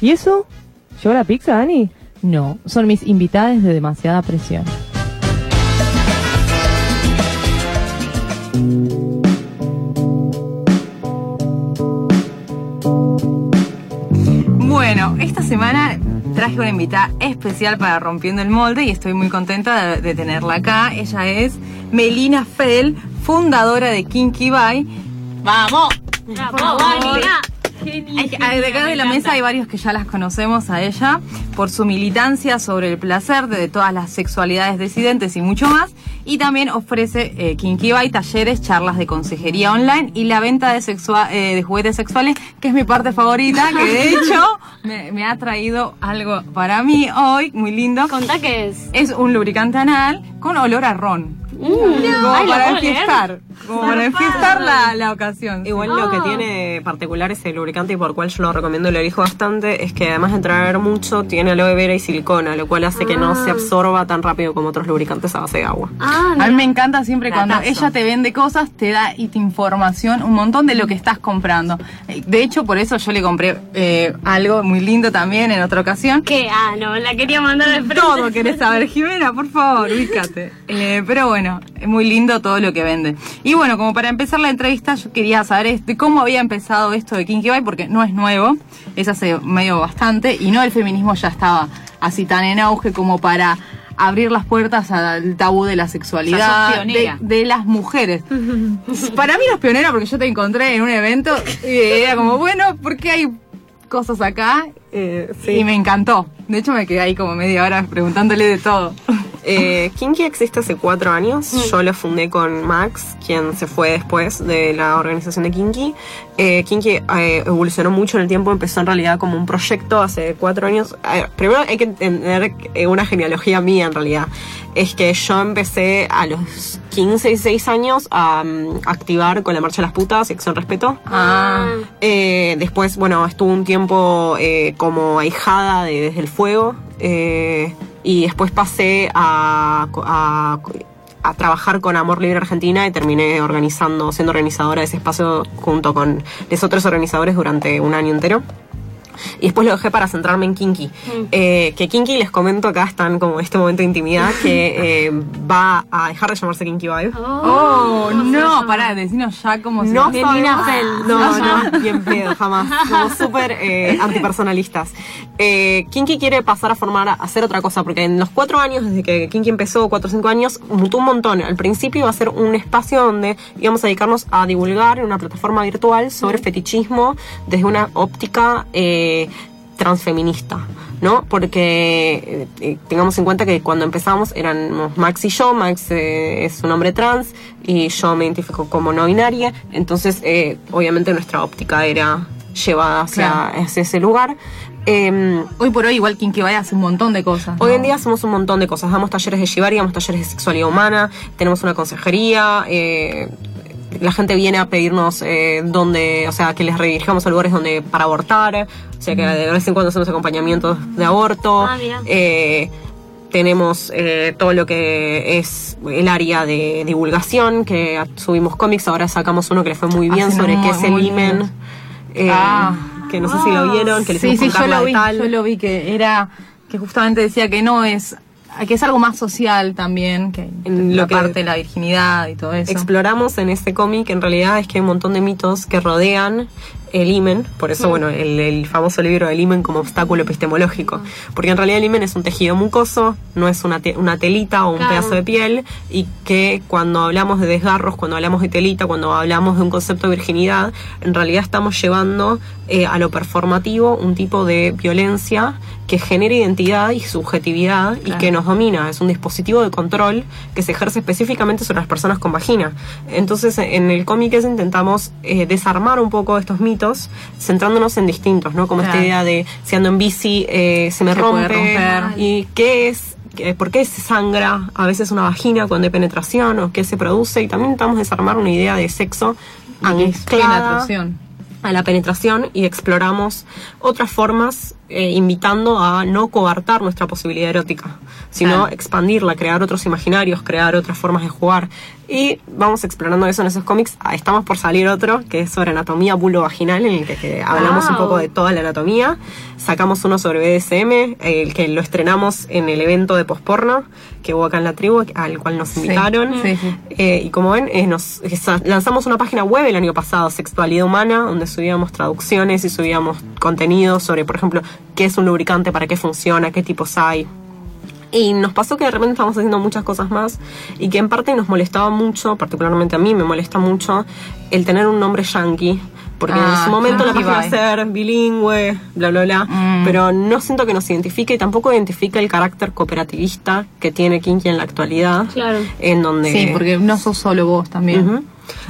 ¿Y eso? ¿Llegó la pizza, Dani? No, son mis invitadas de demasiada presión. Bueno, esta semana traje una invitada especial para Rompiendo el Molde y estoy muy contenta de, de tenerla acá. Ella es Melina Fell, fundadora de Kinky Bye. ¡Vamos! favor. Hay que- de acá de la mesa hay varios que ya las conocemos a ella por su militancia sobre el placer de todas las sexualidades disidentes y mucho más. Y también ofrece eh, talleres, charlas de consejería online y la venta de, sexua- eh, de juguetes sexuales, que es mi parte favorita, que de hecho me, me ha traído algo para mí hoy, muy lindo. Contá qué es. Es un lubricante anal con olor a ron. Como Ay, ¿lo para enfiestar. Como para enfiestar la, la ocasión. Igual lo que Ah. tiene particular ese lubricante y por cual yo lo recomiendo y lo elijo bastante es que además de traer mucho, tiene aloe vera y silicona, lo cual hace que no se absorba tan rápido como otros lubricantes a base de agua. Ah, A mí me encanta siempre cuando ella te vende cosas, te da y te información, un montón de lo que estás comprando. De hecho, por eso yo le compré eh, algo muy lindo también en otra ocasión. ¿Qué? Ah, no, la quería mandar de frente. Todo querés saber, Jimena, por favor, ubícate. Eh, pero bueno, es muy lindo todo lo que vende. Y bueno, como para empezar la entrevista, yo quería saber este, cómo había empezado esto de Kinky Bye, porque no es nuevo, es hace medio bastante, y no el feminismo ya estaba así tan en auge como para abrir las puertas al tabú de la sexualidad de las mujeres. Para mí no es pionera porque yo te encontré en un evento y era como, bueno, ¿por qué hay cosas acá? Eh, Y me encantó. De hecho, me quedé ahí como media hora preguntándole de todo. Eh, Kinky existe hace cuatro años. Yo lo fundé con Max, quien se fue después de la organización de Kinky. Eh, Kinky eh, evolucionó mucho en el tiempo, empezó en realidad como un proyecto hace cuatro años. Ver, primero hay que entender una genealogía mía en realidad. Es que yo empecé a los 15 y 6 años a mm, activar con la marcha de las putas y acción respeto. Ah. Eh, después, bueno, estuve un tiempo eh, como ahijada de Desde el Fuego. Eh, y después pasé a, a- trabajar con Amor Libre Argentina y terminé organizando, siendo organizadora de ese espacio junto con los otros organizadores durante un año entero. Y después lo dejé para centrarme en Kinky. Eh, que Kinky, les comento acá, están como en este momento de intimidad, que eh, va a dejar de llamarse Kinky Vibe. Oh, no, pará, decinos ya cómo se No llama. Fell. No, no, bien pedo, jamás. Somos súper eh, antipersonalistas. Eh, Kinky quiere pasar a formar, a hacer otra cosa, porque en los cuatro años, desde que Kinky empezó, cuatro o cinco años, mutó un montón. Al principio iba a ser un espacio donde íbamos a dedicarnos a divulgar en una plataforma virtual sobre fetichismo desde una óptica eh, transfeminista. ¿No? Porque eh, eh, tengamos en cuenta que cuando empezamos éramos Max y yo, Max eh, es un hombre trans y yo me identifico como no binaria, entonces obviamente nuestra óptica era llevada hacia, Claro. hacia ese lugar. Em, Hoy por hoy, igual Kinky Bye hace un montón de cosas. Hoy en día hacemos un montón de cosas. Damos talleres de Shibari, damos talleres de sexualidad humana, tenemos una consejería. eh, la gente viene a pedirnos eh, donde, o sea, que les redirijamos a lugares donde para abortar. O sea, que de vez en cuando hacemos acompañamientos de aborto. Ah, mira. Eh, tenemos eh, todo lo que es el área de divulgación, que subimos cómics, ahora sacamos uno que le fue muy bien Hacen sobre qué es el imen. eh, Ah. que no sé si lo vieron, que les Sí, sí, yo lo vi, tal. yo lo vi que era, que justamente decía que no es, que es algo más social también, que En la lo que- parte de la virginidad y todo eso. exploramos en este cómic en realidad es que hay un montón de mitos que rodean el imen, por eso, bueno, el, el famoso libro del imen como obstáculo epistemológico. Porque en realidad el imen es un tejido mucoso, no es una, te- una telita o un Claro. pedazo de piel, y que cuando hablamos de desgarros, cuando hablamos de telita, cuando hablamos de un concepto de virginidad, en realidad estamos llevando eh, a lo performativo un tipo de violencia que genera identidad y subjetividad y que nos domina. Es un dispositivo de control que se ejerce específicamente sobre las personas con vagina. Entonces, en el cómic intentamos eh, desarmar un poco estos mitos, centrándonos en distintos, ¿no? Como esta idea de si ando en bici, eh, se me Se puede rompe. romper. ¿Y qué es? ¿Qué- ¿Por qué se sangra a veces una vagina cuando hay penetración o qué se produce? Y también intentamos desarmar una idea de sexo anclada penetración. A la penetración y exploramos otras formas, eh, invitando a no coartar nuestra posibilidad erótica, sino expandirla, crear otros imaginarios, crear otras formas de jugar. Y vamos explorando eso en esos cómics. Ah, Estamos por salir otro que es sobre anatomía vulvovaginal, en el que, que hablamos un Wow. poco de toda la anatomía. Sacamos uno sobre BDSM, el que lo estrenamos en el evento de posporno que hubo acá en la tribu, al cual nos Sí, invitaron. sí, sí. Eh, y como ven, eh, nos eh, lanzamos una página web el año pasado, Sexualidad Humana, donde subíamos traducciones y subíamos contenido sobre, por ejemplo, qué es un lubricante, para qué funciona, qué tipos hay. Y nos pasó que de repente estábamos haciendo muchas cosas más y que en parte nos molestaba mucho, particularmente a mí me molesta mucho, el tener un nombre yankee. Porque Ah, en su momento la página vibe. ser bilingüe, bla, bla, bla. Mm. Pero no siento que nos identifique y tampoco identifica el carácter cooperativista que tiene Kinky en la actualidad. Claro. En donde Sí, porque no sos solo vos también.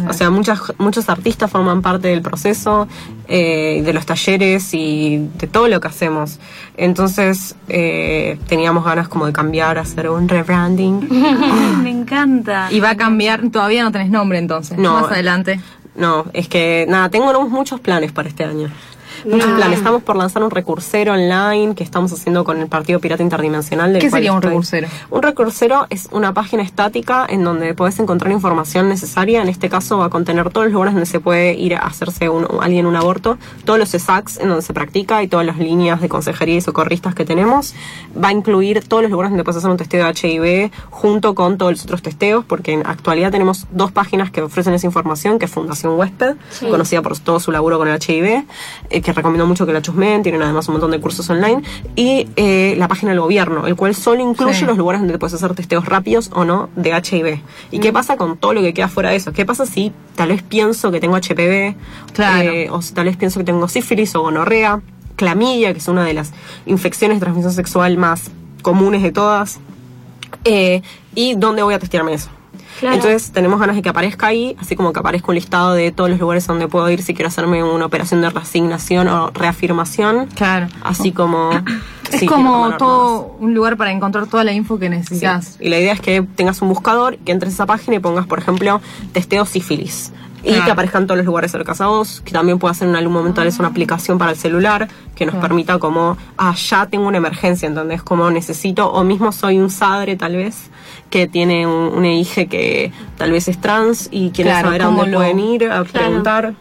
O sea, muchas, muchos artistas forman parte del proceso, eh, de los talleres y de todo lo que hacemos. Entonces, eh, teníamos ganas como de cambiar, hacer un rebranding. Me encanta. Y va a cambiar, todavía no tenés nombre entonces. No. Más adelante. No, es que nada, tengo muchos planes para este año. Muchos Ah. planes. Estamos por lanzar un recursero online que estamos haciendo con el Partido Pirata Interdimensional. del ¿Qué cual sería un estoy- recursero? Un recursero es una página estática en donde podés encontrar información necesaria. En este caso va a contener todos los lugares donde se puede ir a hacerse un, alguien un aborto, todos los ESACs en donde se practica y todas las líneas de consejería y socorristas que tenemos. Va a incluir todos los lugares donde puedes hacer un testeo de HIV junto con todos los otros testeos, porque en actualidad tenemos dos páginas que ofrecen esa información, que es Fundación Huésped, conocida por todo su laburo con el HIV, eh, que recomiendo mucho que la chusmen, tienen además un montón de cursos online, y eh, la página del gobierno, el cual solo incluye Sí. los lugares donde puedes hacer testeos rápidos o no de HIV. ¿Y qué pasa con todo lo que queda fuera de eso? ¿Qué pasa si tal vez pienso que tengo HPV? Claro. eh, o si tal vez pienso que tengo sífilis o gonorrea, clamidia, que es una de las infecciones de transmisión sexual más comunes de todas. Eh, ¿Y dónde voy a testearme eso? Claro. Entonces tenemos ganas de que aparezca ahí, así como que aparezca un listado de todos los lugares donde puedo ir si quiero hacerme una operación de reasignación o reafirmación. Claro. Así como... Es sí, como todo un lugar para encontrar toda la info que necesitas. Sí. Y la idea es que tengas un buscador, que entres a esa página y pongas, por ejemplo, testeo sífilis. Y Claro. que aparezcan todos los lugares cercanos a vos, que también pueda ser en algún momento es una aplicación para el celular que nos Claro. permita como, ah, ya tengo una emergencia, entonces como necesito, o mismo soy un sadre tal vez, que tiene un, un hija que tal vez es trans y quiere Claro, saber a ¿cómo dónde lo- pueden ir a preguntar.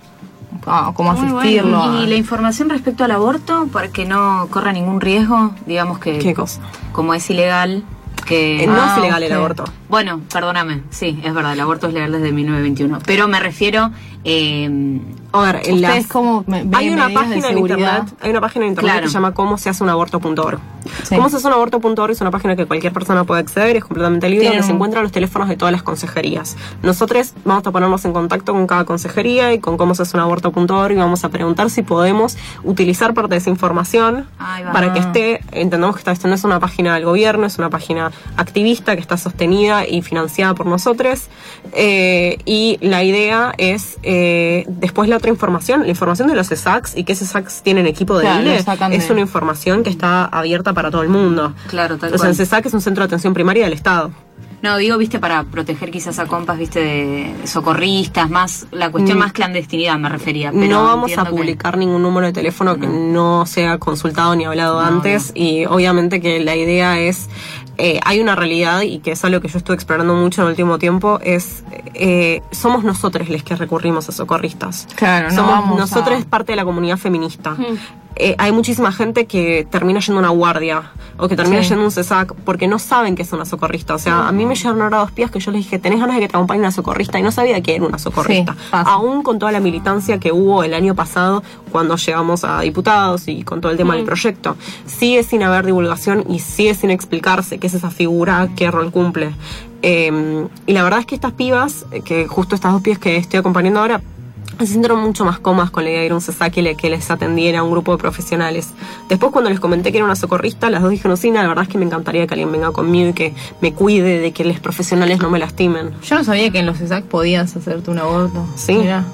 Ah, cómo Muy asistirlo. bueno. a- Y la información respecto al aborto, para que no corra ningún riesgo, digamos que ¿Qué cosa? como es ilegal, que... Eh, no Ah, es ilegal el aborto. Bueno, perdóname, sí, es verdad, el aborto es legal desde 1921, pero me refiero... Eh, A ver, en las- cómo hay una página en internet, hay una página en internet Claro. que se llama cómo se hace un aborto.org. Sí. Cómo se hace un aborto.org es una página que cualquier persona puede acceder, es completamente libre, Tienen donde se encuentran los teléfonos de todas las consejerías. Nosotros vamos a ponernos en contacto con cada consejería y con cómo se hace un aborto.org y vamos a preguntar si podemos utilizar parte de esa información para que esté, entendemos que esta- no es una página del gobierno, es una página activista que está sostenida y financiada por nosotros. Eh, y la idea es eh, después la otra información, la información de los ESACs y que ESACs tienen equipo de Claro, ILE, es de- una información que está abierta para todo el mundo. Claro, tal o sea, cual. el CESAC es un centro de atención primaria del Estado. No, digo, viste, para proteger quizás a compas, viste, de socorristas, más la cuestión Mm. más clandestinidad me refería. Pero no vamos a que- publicar ningún número de teléfono que no sea consultado ni hablado No, antes y obviamente que la idea es eh, hay una realidad y que es algo que yo estuve explorando mucho en el último tiempo es eh, somos nosotros los que recurrimos a socorristas. Claro, no somos vamos nosotros a- parte de la comunidad feminista Eh, hay muchísima gente que termina yendo a una guardia o que termina Sí. yendo a un CESAC porque no saben que es una socorrista. O sea, a mí me llegaron ahora dos pías que yo les dije, ¿tenés ganas de que te acompañe una socorrista? Y no sabía que era una socorrista. Sí. Aún con toda la militancia que hubo el año pasado cuando llegamos a diputados y con todo el tema del proyecto. Sigue sin haber divulgación y sigue sin explicarse qué es esa figura, qué rol cumple. Eh, y la verdad es que estas pibas, eh, que justo estas dos pibas que estoy acompañando ahora, se sintieron mucho más cómodas con la idea de ir a un CESAC y le- que les atendiera un grupo de profesionales. Después cuando les comenté que era una socorrista, las dos dijeron, sí, la verdad es que me encantaría que alguien venga conmigo y que me cuide de que los profesionales no me lastimen. Yo no sabía que en los ESAC podías hacerte un aborto. Sí. Mirá.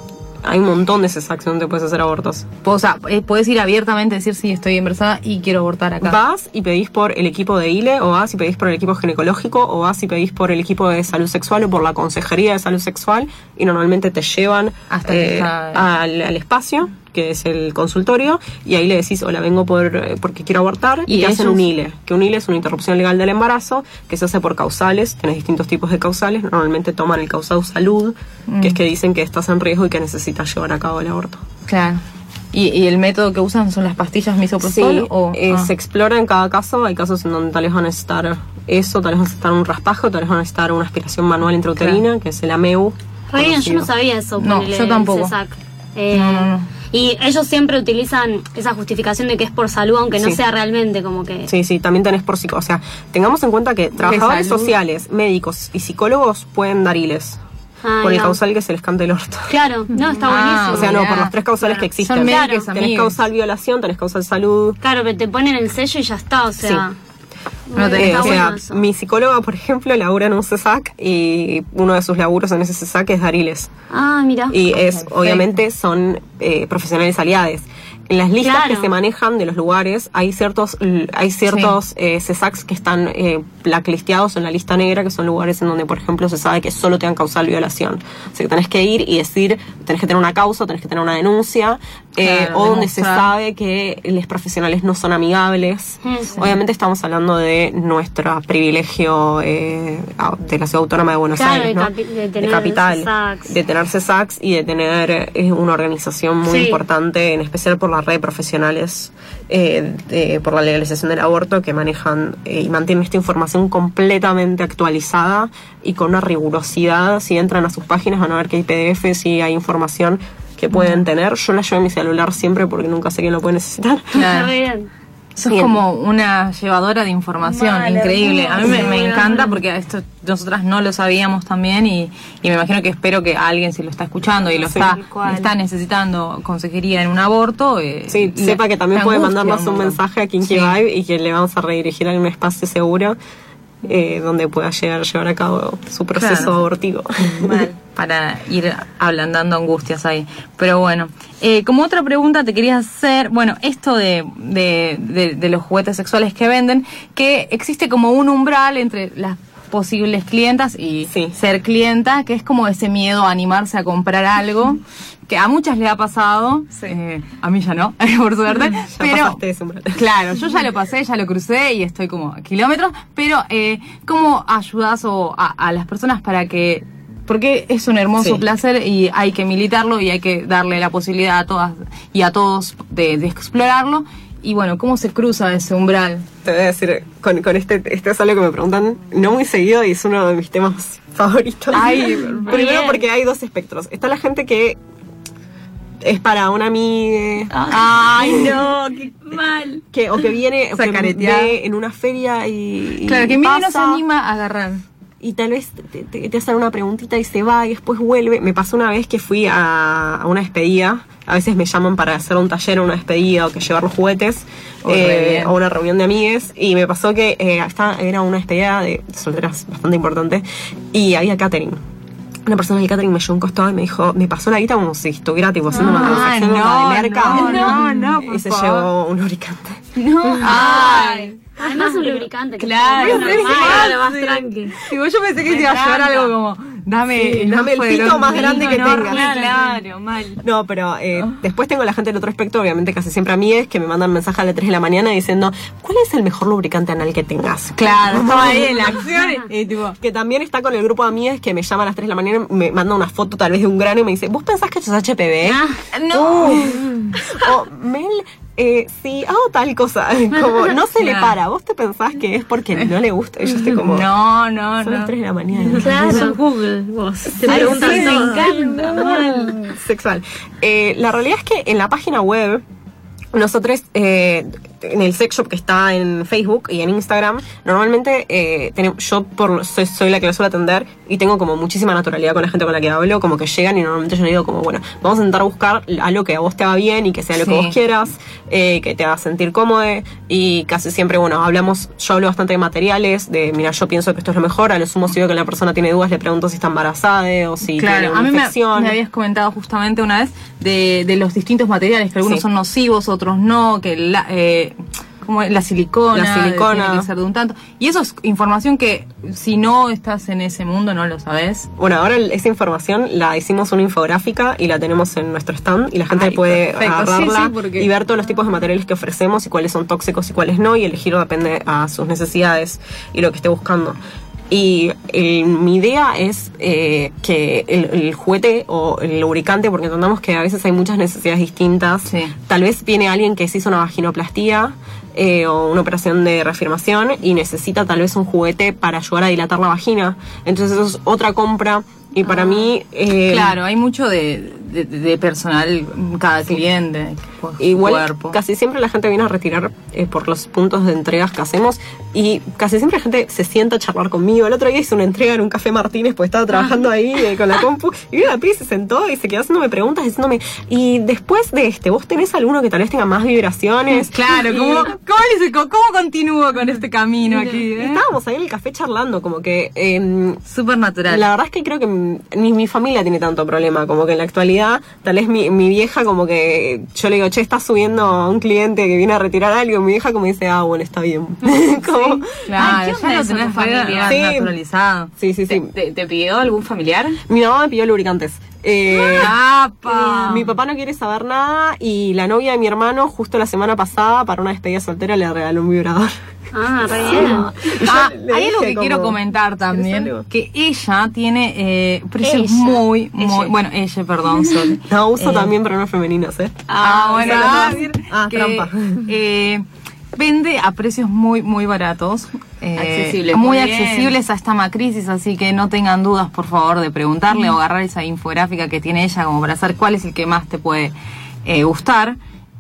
Hay un montón de CESACs donde puedes hacer abortos. O sea, eh, puedes ir abiertamente a decir sí, estoy embarazada y quiero abortar acá. Vas y pedís por el equipo de ILE, o vas y pedís por el equipo ginecológico, o vas y pedís por el equipo de salud sexual o por la consejería de salud sexual, y normalmente te llevan Hasta eh, al espacio que es el consultorio, y ahí le decís, hola, vengo por, eh, porque quiero abortar, y, ¿Y te hacen un ILE, que un ILE es una interrupción legal del embarazo, que se hace por causales, tenés distintos tipos de causales, normalmente toman el causal salud, que es que dicen que estás en riesgo y que necesitas llevar a cabo el aborto. Claro. ¿Y, y el método que usan son las pastillas misoprostol? Sí, o, eh, ah. se explora en cada caso. Hay casos en donde tal vez van a necesitar eso, tal vez van a necesitar un raspajo, tal vez van a necesitar una aspiración manual intrauterina, que es el AMEU. Bien, yo no sabía eso. No, yo tampoco. el CESAC. Eh, No, no, no. Y ellos siempre utilizan esa justificación de que es por salud, aunque no Sí. sea realmente como que... Sí, sí, también tenés por psico. O sea, tengamos en cuenta que trabajadores sociales, médicos y psicólogos pueden dar ILES. Ah, por el no. causal que se les cante el orto. Claro, no, está Ah, buenísimo. O sea, no, por los tres causales Claro. que existen. Son Claro. Tenés causal violación, tenés causal salud. Claro, pero te ponen el sello y ya está, o sea... No Eh, o sea, mi psicóloga, por ejemplo, labura en un CESAC y uno de sus laburos en ese CESAC es dar ILES. Ah, mira. Y es, Perfecto. obviamente, son eh, profesionales aliados. En las listas Claro. que se manejan de los lugares hay ciertos hay ciertos eh, CESACs que están eh, blacklisteados en la lista negra, que son lugares en donde, por ejemplo, se sabe que solo te dan causal violación. O sea, que tenés que ir y decir, tenés que tener una causa, tenés que tener una denuncia, eh, Claro, o donde se sabe que los profesionales no son amigables. Sí. Obviamente estamos hablando de nuestro privilegio eh, de la ciudad autónoma de Buenos Claro, Aires, de ¿no? capi- de tener capital, CESACs. de tener CESACs y de tener eh, una organización muy Sí. importante, en especial por la red de profesionales eh, de- por la legalización del aborto, que manejan eh, y mantienen esta información completamente actualizada y con una rigurosidad. Si entran a sus páginas van a ver que hay PDFs y hay información que pueden tener. Yo la llevo en mi celular siempre porque nunca sé quién lo puede necesitar. Claro. Sos Bien. como una llevadora de información, increíble. A mí me, encanta porque esto nosotras no lo sabíamos también y, y me imagino que espero que alguien si lo está escuchando y lo Sí. está, necesitando consejería en un aborto. eh, Sí, le- sepa que también puede angustia mandarnos un mensaje a Kinky Sí. Vibe y que le vamos a redirigir a un espacio seguro eh, donde pueda llegar llevar a cabo su proceso Claro. abortivo. Mal, para ir ablandando angustias ahí. Pero bueno, eh, como otra pregunta te quería hacer, bueno, esto de, de, de- de los juguetes sexuales que venden, que existe como un umbral entre las posibles clientas y Sí. ser clienta, que es como ese miedo a animarse a comprar algo, que a muchas le ha pasado, eh, a mí ya no, por suerte, Ya pero. Claro, yo ya lo pasé, ya lo crucé y estoy como a kilómetros, pero eh, ¿cómo ayudas o a, a las personas para que... Porque es un hermoso Sí. placer y hay que militarlo y hay que darle la posibilidad a todas y a todos de, de explorarlo. Y bueno, ¿cómo se cruza ese umbral? Te voy a decir, con, con este, este es algo que me preguntan no muy seguido y es uno de mis temas favoritos. Ay, Primero bien. porque hay dos espectros. Está la gente que es para una amiga Ay, no, qué mal. que, o que viene o que ve en una feria y, y Claro, que mire no se pasa. anima a agarrar. Y tal vez te, te- te hacen una preguntita y se va y después vuelve. Me pasó una vez que fui a, a una despedida. A veces me llaman para hacer un taller o una despedida o que llevar los juguetes Oh, eh, o una reunión de amigues. Y me pasó que eh, esta era una despedida de solteras bastante importante y había catering. Una persona del catering me llevó un costado y me dijo, me pasó la guita como si estuviera tipo haciendo una Ah, transacción en no, de merca. no, no, no, por Y se favor. llevó un lubricante. No. Ay. Además un lubricante. que Claro, normal, fácil. más tranqui. Digo, yo pensé que te iba a llevar algo como, dame, Sí, dame el pito más grande que tengas. Claro, mal. No, pero eh, después tengo la gente del otro aspecto, obviamente casi siempre amigues, que me mandan mensaje a las 3 de la mañana diciendo, ¿cuál es el mejor lubricante anal que tengas? Claro, estaba ahí en la acción y, y tipo, Que también está con el grupo de amigas que me llama a las 3 de la mañana, me manda una foto tal vez de un grano y me dice, ¿vos pensás que esto es HPV? Ah, no. O Mel, eh, sí, hago tal cosa. Como, no se le para. ¿Vos te pensás que es porque no le gusta? Y yo estoy como, No, no, son las no. 3 de la mañana. Claro, Google, vos. Te preguntas sí, me encanta, mal. sexual. Eh, la realidad es que en la página web, nosotros, eh, en el sex shop que está en Facebook y en Instagram, normalmente eh, tenemos- yo por, soy, soy la que lo suele atender y tengo como muchísima naturalidad con la gente con la que hablo, como que llegan y normalmente yo le digo como, bueno, vamos a intentar buscar algo que a vos te haga bien y que sea lo que vos quieras, eh, que te haga sentir cómodo y casi siempre, bueno, hablamos, yo hablo bastante de materiales, de, mira, yo pienso que esto es lo mejor, a lo sumo si veo que la persona tiene dudas le pregunto si está embarazada o si tiene Claro, una a mí me, habías comentado justamente una vez de, de los distintos materiales, que algunos Sí. son nocivos, otros no, que la, eh, como la silicona, La silicona. tiene que ser de un tanto. Y eso es información que si no estás en ese mundo no lo sabes. Bueno, ahora esa información la hicimos una infográfica y la tenemos en nuestro stand y la gente Ay, puede perfecto. agarrarla Sí, sí, porque- y ver todos los tipos de materiales que ofrecemos y cuáles son tóxicos y cuáles no y elegir depende a sus necesidades y lo que esté buscando. Y eh, mi idea es eh, que el, el juguete o el lubricante, porque entendamos que a veces hay muchas necesidades distintas. Sí. Tal vez viene alguien que se hizo una vaginoplastía eh, o una operación de reafirmación y necesita tal vez un juguete para ayudar a dilatar la vagina. Entonces eso es otra compra y para mí... eh, claro, hay mucho de, de, de personal, cada cliente, Igual cuerpo. casi siempre la gente viene a retirar eh, por los puntos de entregas que hacemos y casi siempre la gente se sienta a charlar conmigo. El otro día hice una entrega en un café Martínez porque estaba trabajando ahí eh, con la compu y vino la y se sentó y se quedó haciéndome preguntas diciéndome y después de este, ¿vos tenés alguno que tal vez tenga más vibraciones? Claro, Y- ¿cómo, cómo, les- cómo continúo con este camino aquí? y eh? Estábamos ahí en el café charlando, como que em, Súper natural. La verdad es que creo que ni mi familia tiene tanto problema, como que en la actualidad, tal vez mi, mi vieja como que yo le digo, che, estás subiendo a un cliente que viene a retirar algo, mi vieja como dice, ah, bueno, está bien. Como- Claro, Ay, ¿qué ya tenés familia? Sí. naturalizado. sí, sí, ¿Te, sí. te- te pidió algún familiar? Mi mamá me pidió lubricantes. Eh, ¡Apa! mi papá no quiere saber nada y la novia de mi hermano justo la semana pasada para una despedida soltera le regaló un vibrador. Ah, re bien. Ah, hay algo que como, quiero comentar también, que ella tiene eh, precios Ella. muy, muy, Ella. bueno, ella, perdón, sorry. No, uso Eh, también pronombres femeninos, ¿eh? Ah, bueno, ah, ah, bien, ah, que, trampa. eh, vende a precios muy, muy baratos. eh, Accesibles, Muy bien. accesibles a esta crisis, así que no tengan dudas, por favor, de preguntarle o agarrar esa infográfica que tiene ella como para saber cuál es el que más te puede eh, gustar.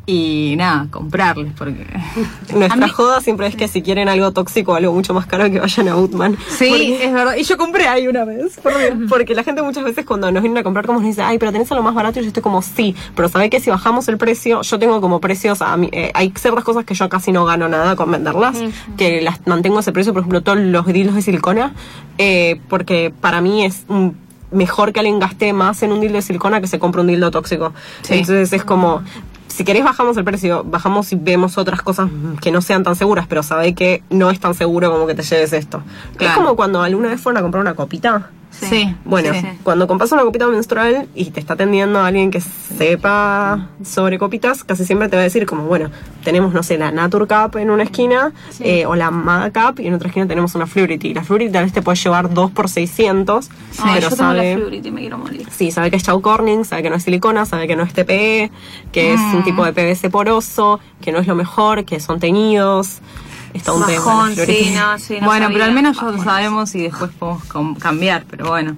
Y nada, comprarles, porque... Nuestra joda siempre es que si quieren algo tóxico o algo mucho más caro que vayan a Utman. Sí, es verdad. Y yo compré ahí una vez. Porque, porque la gente muchas veces cuando nos vienen a comprar como nos dice, ay, pero tenés algo más barato y yo estoy como, sí, pero sabe que si bajamos el precio, yo tengo como precios, a mí, eh, hay ciertas cosas que yo casi no gano nada con venderlas, que las mantengo a ese precio, por ejemplo, todos los dildos de silicona, eh, porque para mí es un mejor que alguien gaste más en un dildo de silicona que se compre un dildo tóxico. Sí. Entonces es como, si querés bajamos el precio, bajamos y vemos otras cosas que no sean tan seguras, pero sabe que no es tan seguro como que te lleves esto. Es como cuando alguna vez fueron a comprar una copita. Sí. Bueno, sí, sí. cuando compras una copita menstrual y te está atendiendo alguien que sepa sobre copitas, casi siempre te va a decir como, bueno, tenemos, no sé, la Nature Cup en una esquina eh, o la Maga Cup y en otra esquina tenemos una Fluidity. La Fluidity tal vez te puede llevar 2 por 600, Ay, pero la sabe... Fluidity, me quiero morir. Sí, sabe que es Chow Corning, sabe que no es silicona, sabe que no es TPE, que es Mm. un tipo de PVC poroso, que no es lo mejor, que son teñidos. Está un tema. Bajón, sí, no, sí, no bueno, pero al menos ya lo sabemos y después podemos cambiar, pero bueno.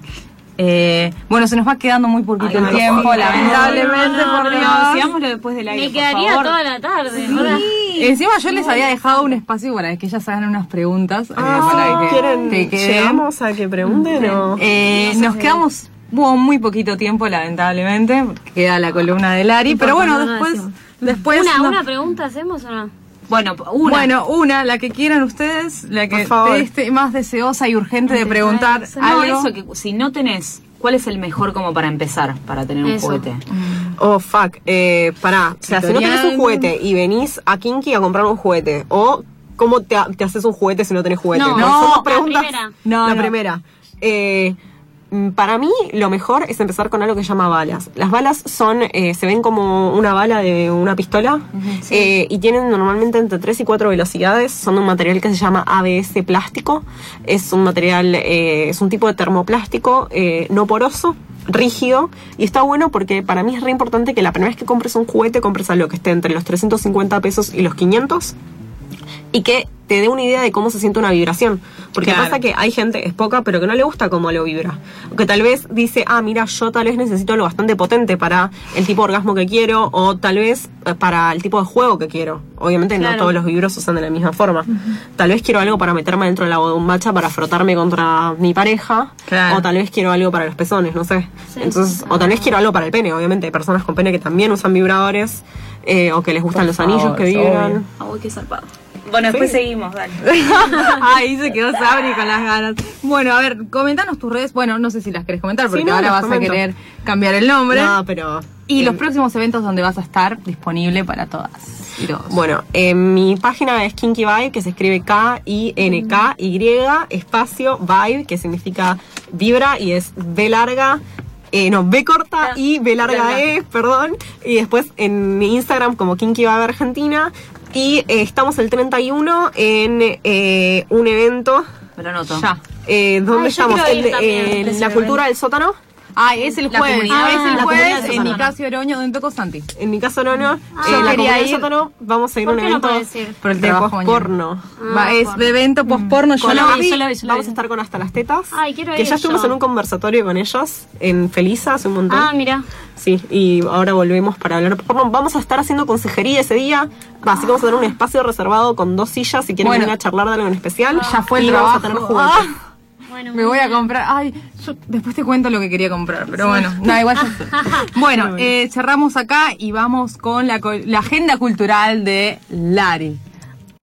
Eh, bueno, se nos va quedando muy poquito Ay, el no, tiempo, no, lamentablemente, No, por pero Dios. sigámoslo después del aire, Me por quedaría favor. toda la tarde. ¿verdad? Encima yo les había dejado un espacio para que ellas hagan unas preguntas. eh, Ah, para que ¿quieren? te queden. ¿Llegamos a que pregunten o...? Eh, nos quedamos hubo muy poquito tiempo, lamentablemente, porque queda la columna de Lari, pero bueno, no, no después, después Una, no- una pregunta hacemos o no? Bueno, una. Bueno, una, la que quieran ustedes, la que esté más deseosa y urgente de preguntar no, algo. eso, que si no tenés, ¿cuál es el mejor como para empezar, para tener un Eso. juguete? Oh, fuck. Eh, pará. O sea, si no tenés un juguete y venís a Kinky a comprar un juguete, o ¿cómo te, te haces un juguete si no tenés juguete? No, no, dos la primera. No, la no. primera. Eh, para mí, lo mejor es empezar con algo que se llama balas. Las balas son, eh, se ven como una bala de una pistola eh, y tienen normalmente entre 3 y 4 velocidades. Son de un material que se llama ABS plástico. Es un material, eh, es un tipo de termoplástico eh, no poroso rígido y está bueno porque para mí es re importante que la primera vez que compres un juguete compres algo que esté entre los 350 pesos y los 500 y que te dé una idea de cómo se siente una vibración. Porque Claro. pasa que hay gente, es poca, pero que no le gusta cómo lo vibra. Que tal vez dice, ah, mira, yo tal vez necesito algo bastante potente para el tipo de orgasmo que quiero, o tal vez eh, para el tipo de juego que quiero. Obviamente no Claro. todos los vibros usan de la misma forma. Tal vez quiero algo para meterme dentro de la bombacha para frotarme contra mi pareja, Claro. o tal vez quiero algo para los pezones, no sé. Entonces, o tal vez quiero algo para el pene, obviamente. Hay personas con pene que también usan vibradores, eh, o que les gustan Por los anillos que vibran. obvio. Ah, qué zarpado. Bueno, después Sí. seguimos, dale. Ahí se quedó Sabri con las ganas. Bueno, a ver, comentanos tus redes. Bueno, no sé si las querés comentar porque no, ahora vas comento. a querer cambiar el nombre. No, pero. y eh, los próximos eventos donde vas a estar disponible para todas. Bueno, eh, mi página es Kinky Vibe, que se escribe K-I-N-K-Y, espacio Vibe, que significa vibra y es B larga. eh, no, B corta y B larga E, perdón. Y después en mi Instagram como Kinky Vibe Argentina. Y eh, estamos el 31 en eh, un evento. Me lo anoto. Ya. Eh, ¿Dónde Ay, yo estamos? quiero ir El de- también. eh, Ese la cultura del sótano. Ah, es el jueves. Ah, es el jueves en. Nicasio Oroño, donde tocó Santi. En mi caso, no, no. Yo Eh, la comunidad ir. sótano, vamos a ir a un ¿Por qué no evento? Por el de trabajo mañana. porno. Va, es evento post-porno. Yo Con lo lo Abby, vi, yo lo vi, vamos a estar con hasta las tetas. Ay, quiero que ir ya estuvimos yo. en un conversatorio con ellos en Felisa hace un montón. Ah, mira. Sí, y ahora volvemos para hablar de porno. Vamos a estar haciendo consejería ese día. Va, Así que vamos a tener un espacio reservado con dos sillas si quieren Bueno. venir a charlar de algo en especial. Ya fue el y vamos a trabajo. Bueno, Me voy a comprar. Ay, yo después te cuento lo que quería comprar, pero bueno, no, igual. Bueno, eh, cerramos acá y vamos con la, co- la agenda cultural de Lari.